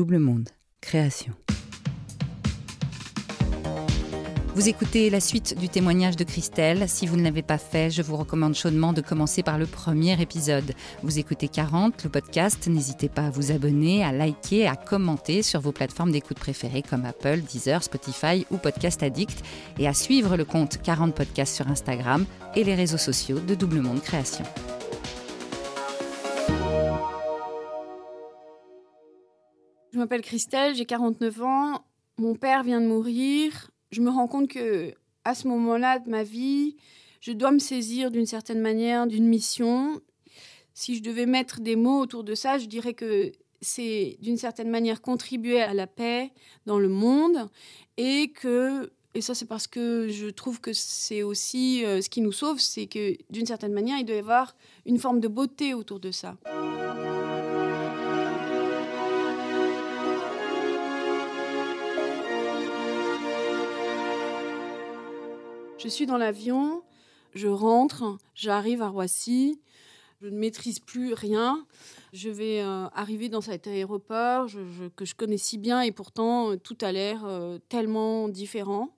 Double Monde, création. Vous écoutez la suite du témoignage de Christelle. Si vous ne l'avez pas fait, je vous recommande chaudement de commencer par le premier épisode. Vous écoutez 40, le podcast. N'hésitez pas à vous abonner, à liker, à commenter sur vos plateformes d'écoute préférées comme Apple, Deezer, Spotify ou Podcast Addict et à suivre le compte 40 Podcasts sur Instagram et les réseaux sociaux de Double Monde Création. Je m'appelle Christelle, j'ai 49 ans. Mon père vient de mourir je me rends compte que à ce moment-là de ma vie, je dois me saisir d'une certaine manière d'une mission. Si je devais mettre des mots autour de ça, je dirais que c'est d'une certaine manière contribuer à la paix dans le monde et que et ça c'est parce que je trouve que c'est aussi euh, ce qui nous sauve, c'est que d'une certaine manière, il doit y avoir une forme de beauté autour de ça. Je suis dans l'avion, je rentre, j'arrive à Roissy, je ne maîtrise plus rien. Je vais euh, arriver dans cet aéroport que je connais si bien et pourtant euh, tout a l'air euh, tellement différent.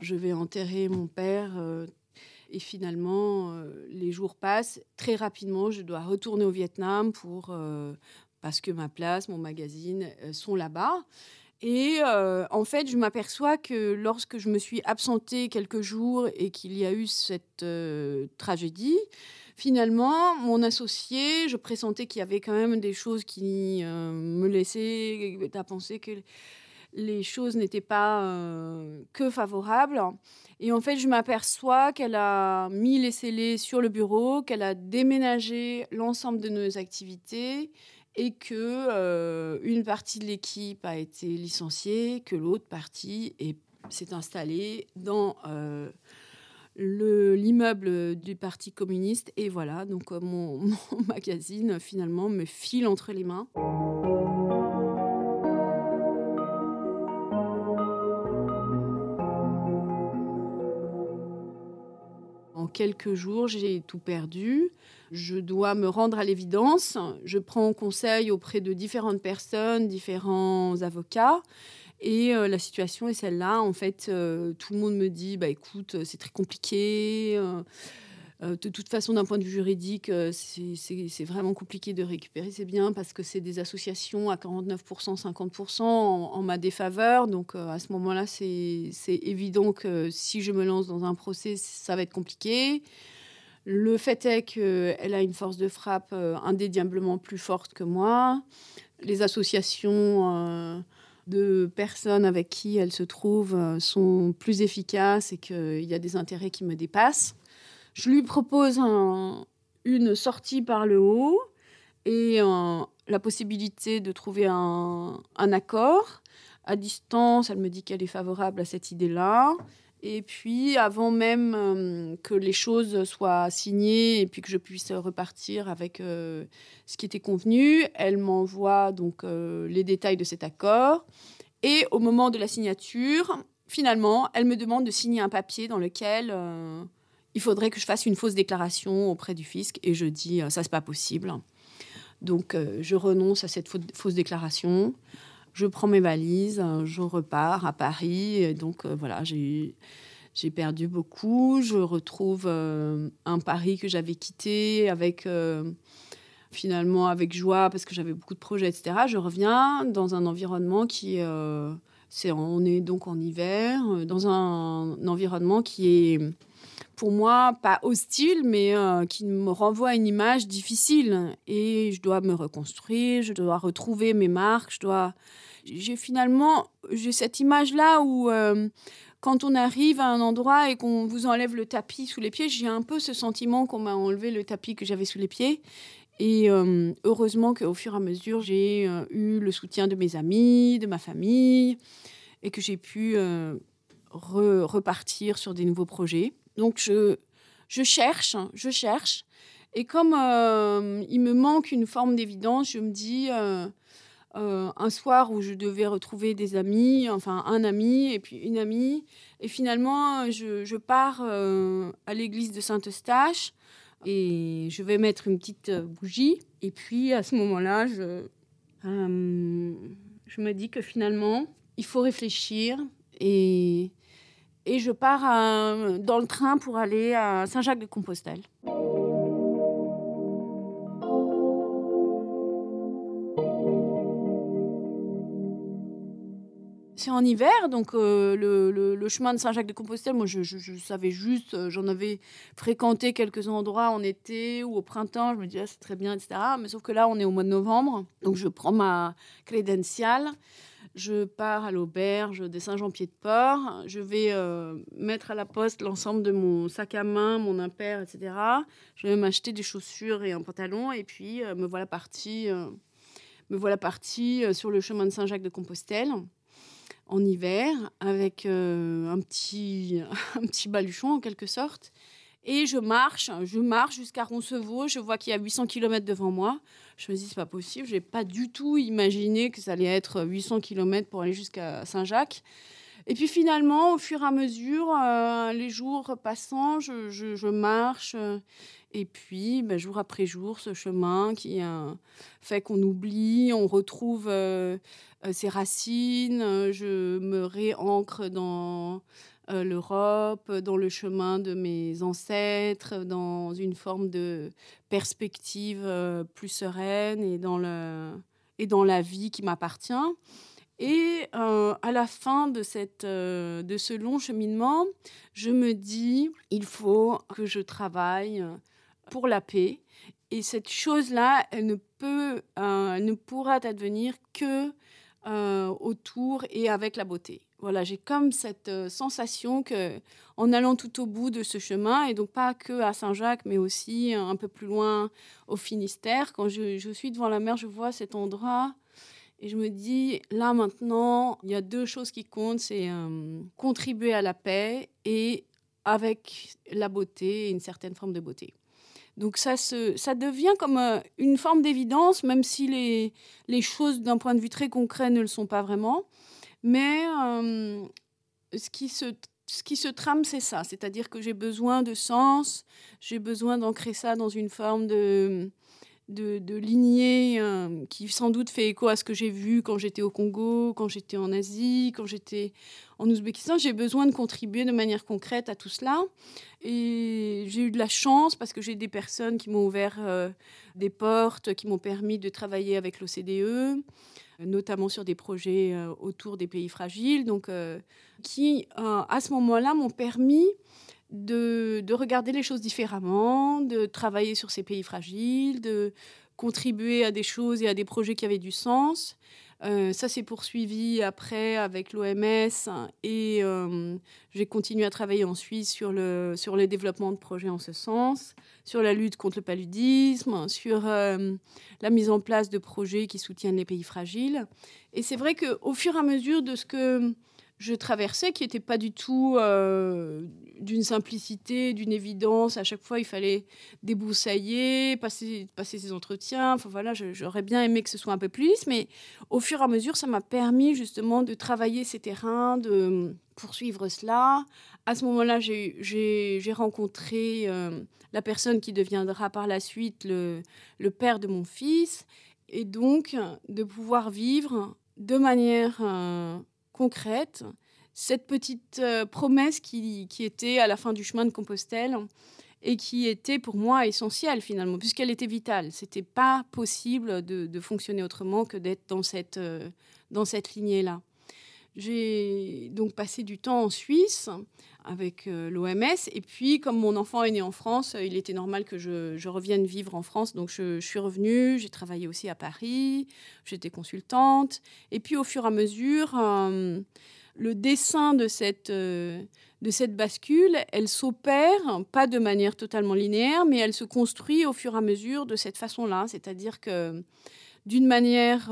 Je vais enterrer mon père et finalement les jours passent. Très rapidement, je dois retourner au Vietnam pour, parce que ma place, mon magazine sont là-bas. Et euh, en fait, je m'aperçois que lorsque je me suis absentée quelques jours et qu'il y a eu cette euh, tragédie, finalement, mon associé, je pressentais qu'il y avait quand même des choses qui euh, me laissaient à penser que les choses n'étaient pas que favorables. Et en fait, je m'aperçois qu'elle a mis les scellés sur le bureau, qu'elle a déménagé l'ensemble de nos activités et que euh, une partie de l'équipe a été licenciée, que l'autre partie s'est installée dans euh, l'immeuble du Parti communiste. Et voilà, donc euh, mon, mon, magazine finalement me file entre les mains. Quelques jours, j'ai tout perdu je dois me rendre à l'évidence. Je prends conseil auprès de différentes personnes, différents avocats. Et euh, la situation est celle-là. En fait, euh, tout le monde me dit, bah écoute, c'est très compliqué. Euh, de toute façon, d'un point de vue juridique, c'est vraiment compliqué de récupérer ces biens parce que c'est des associations à 49%, 50% en, ma défaveur. Donc à ce moment-là, c'est évident que si je me lance dans un procès, ça va être compliqué. Le fait est qu'elle a une force de frappe euh, indéniablement plus forte que moi. Les associations euh, de personnes avec qui elle se trouve euh, sont plus efficaces et qu'il y a des intérêts qui me dépassent. Je lui propose une sortie par le haut et la possibilité de trouver un, accord. À distance, elle me dit qu'elle est favorable à cette idée-là. Et puis, avant même euh, que les choses soient signées et puis que je puisse repartir avec euh, ce qui était convenu, elle m'envoie donc euh, les détails de cet accord. Et au moment de la signature, finalement, elle me demande de signer un papier dans lequel il faudrait que je fasse une fausse déclaration auprès du fisc. Et je dis, ça, c'est pas possible. Donc, je renonce à cette fausse déclaration je prends mes valises, je repars à Paris. Et donc euh, voilà, j'ai j'ai perdu beaucoup. Je retrouve euh, un Paris que j'avais quitté avec euh, finalement avec joie parce que j'avais beaucoup de projets, etc. Je reviens dans un environnement qui on est donc en hiver dans un environnement qui est pour moi pas hostile, mais qui me renvoie à une image difficile. Et je dois me reconstruire, je dois retrouver mes marques, je dois j'ai finalement j'ai cette image là où euh, quand on arrive à un endroit et qu'on vous enlève le tapis sous les pieds, j'ai un peu ce sentiment qu'on m'a enlevé le tapis que j'avais sous les pieds. Et euh, heureusement qu'au fur et à mesure, j'ai euh, eu le soutien de mes amis, de ma famille, et que j'ai pu repartir sur des nouveaux projets. Donc je, je cherche, je cherche. Et comme il me manque une forme d'évidence, je me dis, euh, un soir où je devais retrouver des amis, enfin un ami et puis une amie. Et finalement, je, pars euh, à l'église de Saint-Eustache et je vais mettre une petite bougie. Et puis à ce moment-là, je, euh, je me dis que finalement, il faut réfléchir et je pars dans le train pour aller à Saint-Jacques-de-Compostelle. C'est en hiver, donc euh, le, chemin de Saint-Jacques-de-Compostelle, moi je, savais juste, euh, j'en avais fréquenté quelques endroits en été ou au printemps, je me disais ah, c'est très bien, etc. Mais sauf que là on est au mois de novembre, donc je prends ma crédentiale, je pars à l'auberge des Saint-Jean-Pied-de-Port, je vais euh, mettre à la poste l'ensemble de mon sac à main, mon impair, etc. Je vais m'acheter des chaussures et un pantalon, et puis me voilà partie, me voilà partie sur le chemin de Saint-Jacques-de-Compostelle en hiver avec euh, un, petit, un petit baluchon en quelque sorte. Et je marche, je marche jusqu'à Roncevaux. Je vois qu'il y a 800 km devant moi. Je me dis, c'est pas possible. Je n'ai pas du tout imaginé que ça allait être 800 km pour aller jusqu'à Saint-Jacques. Et puis finalement, au fur et à mesure, euh, les jours passant, je, marche. Euh, et puis, ben, jour après jour, ce chemin qui fait qu'on oublie, on retrouve ses racines. je me réancre dans l'Europe, dans le chemin de mes ancêtres, dans une forme de perspective plus sereine et dans la vie qui m'appartient. Et euh, à la fin de, cette, euh, de ce long cheminement, je me dis, il faut que je travaille pour la paix. Et cette chose-là, elle ne peut, euh, ne pourra advenir que autour et avec la beauté. Voilà, j'ai comme cette sensation que, en allant tout au bout de ce chemin, et donc pas que à Saint-Jacques, mais aussi un peu plus loin au Finistère, quand je suis devant la mer, je vois cet endroit et je me dis, là maintenant, il y a deux choses qui comptent, c'est euh, contribuer à la paix et avec la beauté, une certaine forme de beauté. Donc ça, se, ça devient comme euh, une forme d'évidence, même si les, les choses d'un point de vue très concret ne le sont pas vraiment. Mais euh, ce, qui se, ce qui se trame, c'est ça. C'est-à-dire que j'ai besoin de sens, j'ai besoin d'ancrer ça dans une forme de de, lignée euh, qui sans doute fait écho à ce que j'ai vu quand j'étais au Congo, quand j'étais en Asie, quand j'étais en Ouzbékistan. J'ai besoin de contribuer de manière concrète à tout cela. Et j'ai eu de la chance parce que j'ai des personnes qui m'ont ouvert euh, des portes, qui m'ont permis de travailler avec l'OCDE notamment sur des projets euh, autour des pays fragiles, donc qui à ce moment-là m'ont permis de, regarder les choses différemment, de travailler sur ces pays fragiles, de contribuer à des choses et à des projets qui avaient du sens. Euh, ça s'est poursuivi après avec l'OMS et euh, j'ai continué à travailler en Suisse sur le, sur développement de projets en ce sens, sur la lutte contre le paludisme, sur euh, la mise en place de projets qui soutiennent les pays fragiles. Et c'est vrai qu'au fur et à mesure de ce que je traversais, qui n'était pas du tout euh, d'une simplicité, d'une évidence. À chaque fois, il fallait débroussailler, passer, passer ses entretiens. Voilà, j'aurais bien aimé que ce soit un peu plus, mais au fur et à mesure, ça m'a permis justement de travailler ces terrains, de poursuivre cela. À ce moment-là, j'ai rencontré euh, la personne qui deviendra par la suite le, père de mon fils, et donc de pouvoir vivre de manière euh, concrète, cette petite euh, promesse qui, était à la fin du chemin de Compostelle et qui était pour moi essentielle finalement, puisqu'elle était vitale. C'était pas possible de, fonctionner autrement que d'être dans cette, euh, dans cette lignée-là. J'ai donc passé du temps en Suisse avec euh, l'OMS. Et puis, comme mon enfant est né en France, il était normal que je, revienne vivre en France. Donc, je, suis revenue. J'ai travaillé aussi à Paris. J'étais consultante. Et puis, au fur et à mesure, euh, le dessin de cette, euh, de cette bascule, elle s'opère, pas de manière totalement linéaire, mais elle se construit au fur et à mesure de cette façon-là. C'est-à-dire que, d'une manière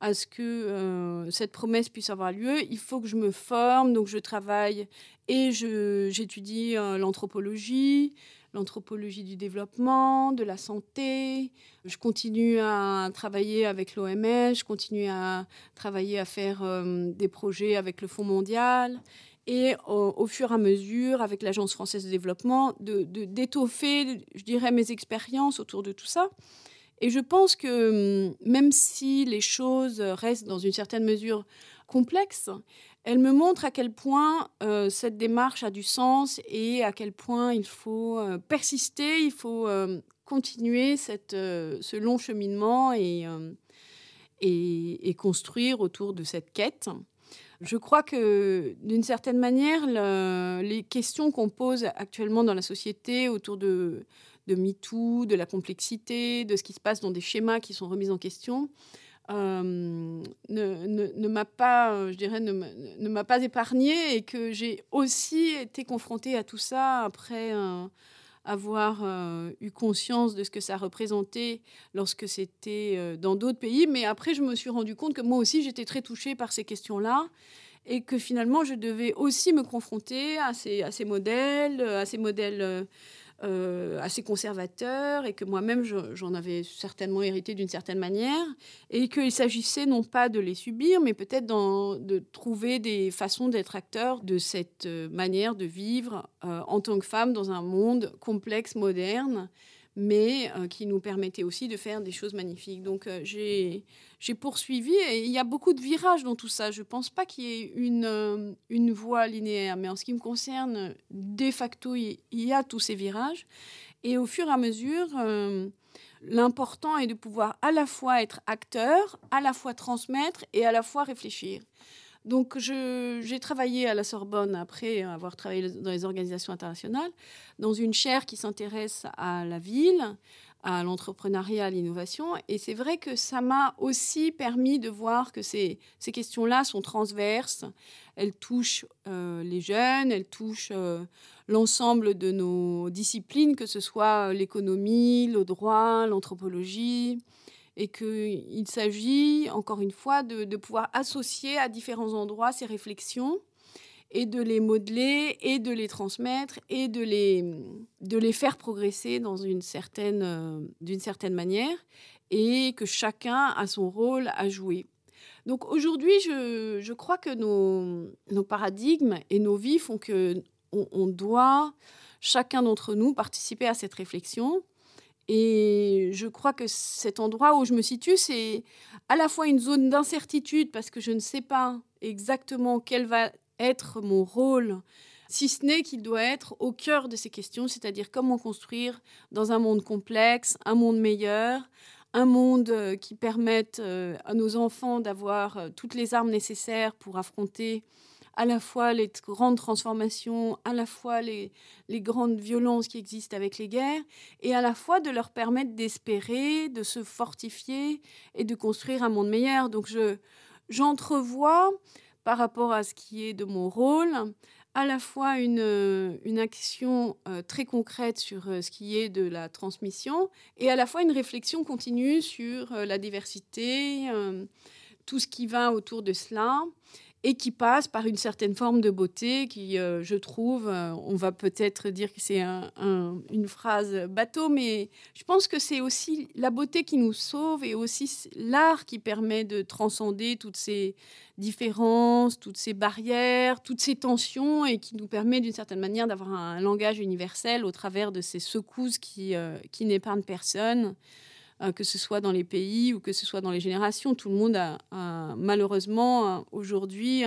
à ce que euh, cette promesse puisse avoir lieu, il faut que je me forme, donc je travaille et j'étudie euh, l'anthropologie, l'anthropologie du développement, de la santé. Je continue à travailler avec l'OMS, je continue à travailler à faire euh, des projets avec le Fonds mondial et au, fur et à mesure, avec l'Agence française de développement, d'étoffer, de, je dirais, mes expériences autour de tout ça. Et je pense que hum, même si les choses restent dans une certaine mesure complexes, elles me montrent à quel point euh, cette démarche a du sens et à quel point il faut euh, persister, il faut euh, continuer ce long cheminement et, construire autour de cette quête. Je crois que d'une certaine manière, les questions qu'on pose actuellement dans la société autour de, de MeToo, de la complexité, de ce qui se passe dans des schémas qui sont remis en question, euh, ne, ne, m'a pas, euh, je dirais, ne, ne m'a pas épargné et que j'ai aussi été confrontée à tout ça après avoir euh, eu conscience de ce que ça représentait lorsque c'était dans d'autres pays. Mais après, je me suis rendu compte que moi aussi, j'étais très touchée par ces questions-là et que finalement, je devais aussi me confronter à ces, à ces modèles, à ces modèles euh, assez conservateur et que moi-même j'en avais certainement hérité d'une certaine manière et qu'il s'agissait non pas de les subir mais peut-être de trouver des façons d'être acteur de cette euh, manière de vivre euh, en tant que femme dans un monde complexe, moderne mais euh, qui nous permettait aussi de faire des choses magnifiques. Donc euh, j'ai poursuivi et il y a beaucoup de virages dans tout ça. Je ne pense pas qu'il y ait une, euh, une voie linéaire, mais en ce qui me concerne, de facto, il y a tous ces virages. Et au fur et à mesure, l'important est de pouvoir à la fois être acteur, à la fois transmettre et à la fois réfléchir. Donc, j'ai travaillé à la Sorbonne après avoir travaillé dans les organisations internationales, dans une chaire qui s'intéresse à la ville, à l'entrepreneuriat, à l'innovation. Et c'est vrai que ça m'a aussi permis de voir que ces, questions-là sont transverses. Elles touchent euh, les jeunes, elles touchent euh, l'ensemble de nos disciplines, que ce soit l'économie, le droit, l'anthropologie et qu'il s'agit, encore une fois, de, pouvoir associer à différents endroits ces réflexions et de les modeler et de les transmettre et de les, de les faire progresser dans une certaine, euh, d'une certaine manière et que chacun a son rôle à jouer. Donc aujourd'hui, je, je, crois que nos, nos, paradigmes et nos vies font que on doit, chacun d'entre nous, participer à cette réflexion et je crois que cet endroit où je me situe, c'est à la fois une zone d'incertitude parce que je ne sais pas exactement quel va être mon rôle, si ce n'est qu'il doit être au cœur de ces questions, c'est-à-dire comment construire dans un monde complexe, un monde meilleur, un monde euh, qui permette euh, à nos enfants d'avoir euh, toutes les armes nécessaires pour affronter à la fois les grandes transformations, à la fois les, les grandes violences qui existent avec les guerres, et à la fois de leur permettre d'espérer, de se fortifier et de construire un monde meilleur. Donc je j'entrevois par rapport à ce qui est de mon rôle, à la fois une, une action euh, très concrète sur euh, ce qui est de la transmission et à la fois une réflexion continue sur euh, la diversité, tout ce qui va autour de cela et qui passe par une certaine forme de beauté qui, euh, je trouve, euh, on va peut-être dire que c'est une phrase bateau, mais je pense que c'est aussi la beauté qui nous sauve et aussi l'art qui permet de transcender toutes ces différences, toutes ces barrières, toutes ces tensions et qui nous permet d'une certaine manière d'avoir un langage universel au travers de ces secousses qui, euh, qui n'épargnent personne. Euh, que ce soit dans les pays ou que ce soit dans les générations. Tout le monde a, malheureusement aujourd'hui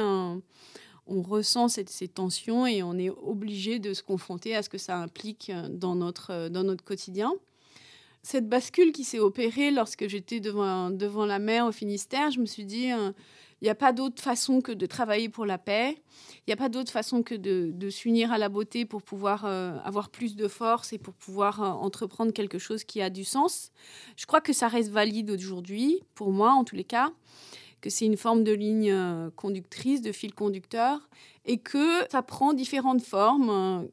on ressent ces tensions et on est obligé de se confronter à ce que ça implique dans notre, dans notre quotidien. Cette bascule qui s'est opérée lorsque j'étais devant, devant la mer au Finistère, je me suis dit, euh, il n'y a pas d'autre façon que de travailler pour la paix. Il n'y a pas d'autre façon que de, s'unir à la beauté pour pouvoir euh, avoir plus de force et pour pouvoir euh, entreprendre quelque chose qui a du sens. Je crois que ça reste valide aujourd'hui, pour moi en tous les cas, que c'est une forme de ligne conductrice, de fil conducteur, et que ça prend différentes formes.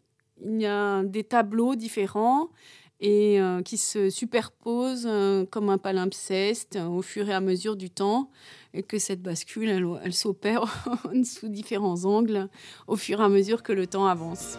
Il y a des tableaux différents et qui se superposent comme un palimpseste au fur et à mesure du temps et que cette bascule, elle, s'opère sous différents angles au fur et à mesure que le temps avance.